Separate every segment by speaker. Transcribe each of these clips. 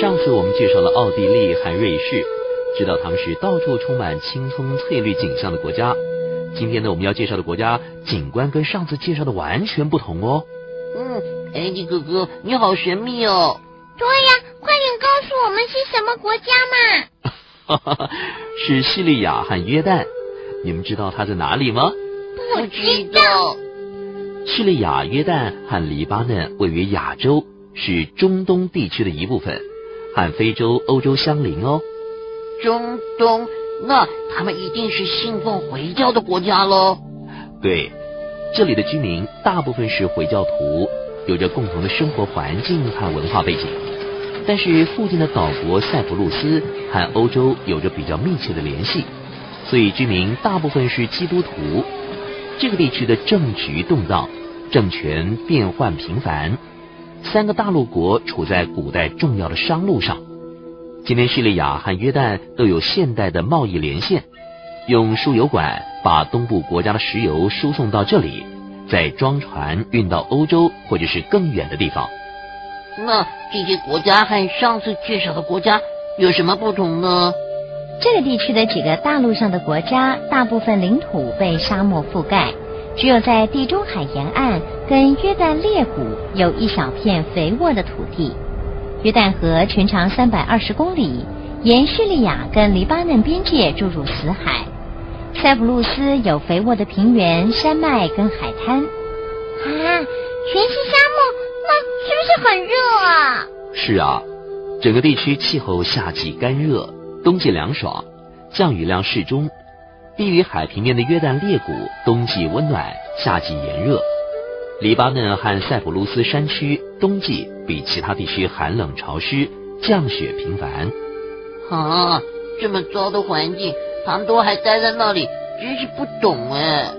Speaker 1: 上次我们介绍了奥地利和瑞士，知道他们是到处充满青葱翠绿景象的国家。今天呢，我们要介绍的国家景观跟上次介绍的完全不同哦。
Speaker 2: 嗯，艾迪哥哥，你好神秘哦。
Speaker 3: 对呀，快点告诉我们是什么国家嘛？
Speaker 1: 哈哈，是叙利亚和约旦。你们知道它在哪里吗？
Speaker 3: 不知道。
Speaker 1: 叙利亚、约旦和黎巴嫩位于亚洲，是中东地区的一部分。和非洲、欧洲相邻哦。
Speaker 2: 中东，那他们一定是信奉回教的国家喽。
Speaker 1: 对，这里的居民大部分是回教徒，有着共同的生活环境和文化背景。但是附近的岛国塞浦路斯和欧洲有着比较密切的联系，所以居民大部分是基督徒。这个地区的政局动荡，政权变换频繁。三个大陆国处在古代重要的商路上，今天叙利亚和约旦都有现代的贸易连线，用输油管把东部国家的石油输送到这里，再装船运到欧洲或者是更远的地方。
Speaker 2: 那这些国家和上次介绍的国家有什么不同呢？
Speaker 4: 这个地区的几个大陆上的国家，大部分领土被沙漠覆盖。只有在地中海沿岸跟约旦裂谷有一小片肥沃的土地。约旦河全长三百二十公里，沿叙利亚跟黎巴嫩边界注入死海。塞浦路斯有肥沃的平原、山脉跟海滩。
Speaker 3: 啊，全是沙漠，那是不是很热啊？
Speaker 1: 是啊，整个地区气候夏季干热，冬季凉爽，降雨量适中。低于海平面的约旦裂谷，冬季温暖，夏季炎热；黎巴嫩和塞浦路斯山区冬季比其他地区寒冷潮湿，降雪频繁。
Speaker 2: 啊，这么糟的环境，庞多还待在那里，真是不懂哎。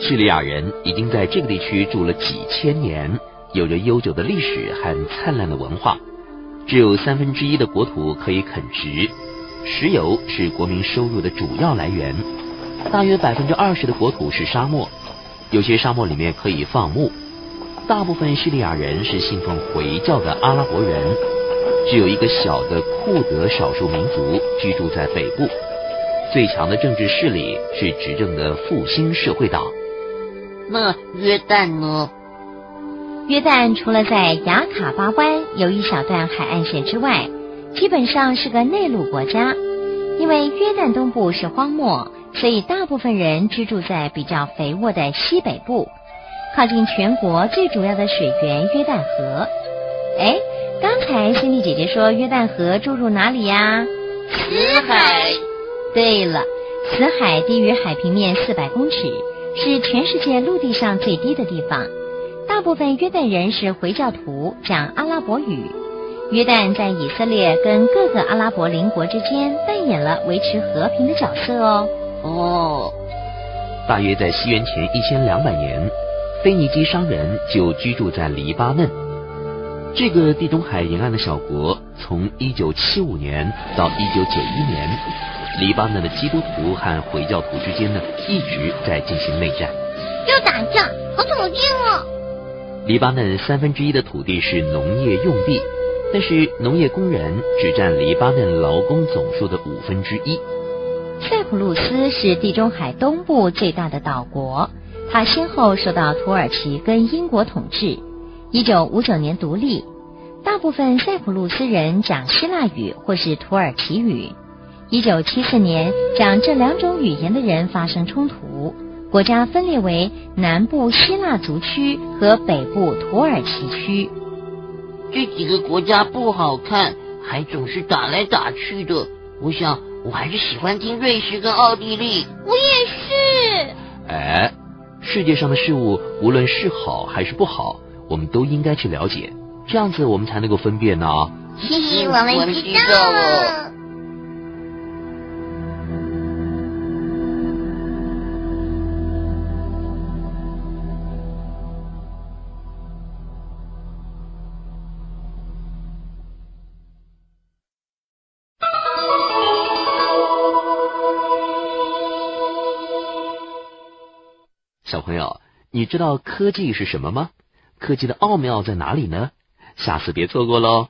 Speaker 1: 叙利亚人已经在这个地区住了几千年，有着悠久的历史和灿烂的文化，只有三分之一的国土可以垦植。石油是国民收入的主要来源，大约百分之二十的国土是沙漠，有些沙漠里面可以放牧。大部分叙利亚人是信奉回教的阿拉伯人，只有一个小的库德少数民族居住在北部。最强的政治势力是执政的复兴社会党。
Speaker 2: 那约旦呢？
Speaker 4: 约旦除了在雅卡巴湾有一小段海岸线之外。基本上是个内陆国家，因为约旦东部是荒漠，所以大部分人居住在比较肥沃的西北部，靠近全国最主要的水源约旦河。哎，刚才心丽姐姐说约旦河注入哪里呀？
Speaker 3: 死海。
Speaker 4: 对了，死海低于海平面四百公尺，是全世界陆地上最低的地方。大部分约旦人是回教徒，讲阿拉伯语。约旦在以色列跟各个阿拉伯邻国之间扮演了维持和平的角色哦。
Speaker 2: 哦，
Speaker 1: 大约在西元前一千两百年，腓尼基商人就居住在黎巴嫩。这个地中海沿岸的小国，从一九七五年到一九九一年，黎巴嫩的基督徒和回教徒之间呢一直在进行内战。
Speaker 3: 要打仗，好讨厌哦！
Speaker 1: 黎巴嫩三分之一的土地是农业用地。但是农业工人只占黎巴嫩劳工总数的五分之一。
Speaker 4: 塞浦路斯是地中海东部最大的岛国，它先后受到土耳其跟英国统治。一九五九年独立，大部分塞浦路斯人讲希腊语或是土耳其语。一九七四年，讲这两种语言的人发生冲突，国家分裂为南部希腊族区和北部土耳其区。
Speaker 2: 这几个国家不好看，还总是打来打去的。我想，我还是喜欢听瑞士跟奥地利。
Speaker 3: 我也是。
Speaker 1: 哎，世界上的事物，无论是好还是不好，我们都应该去了解，这样子我们才能够分辨呢。
Speaker 3: 啊。嘿嘿，我们知道了。
Speaker 1: 朋友，你知道科技是什么吗？科技的奥妙在哪里呢？下次别错过喽。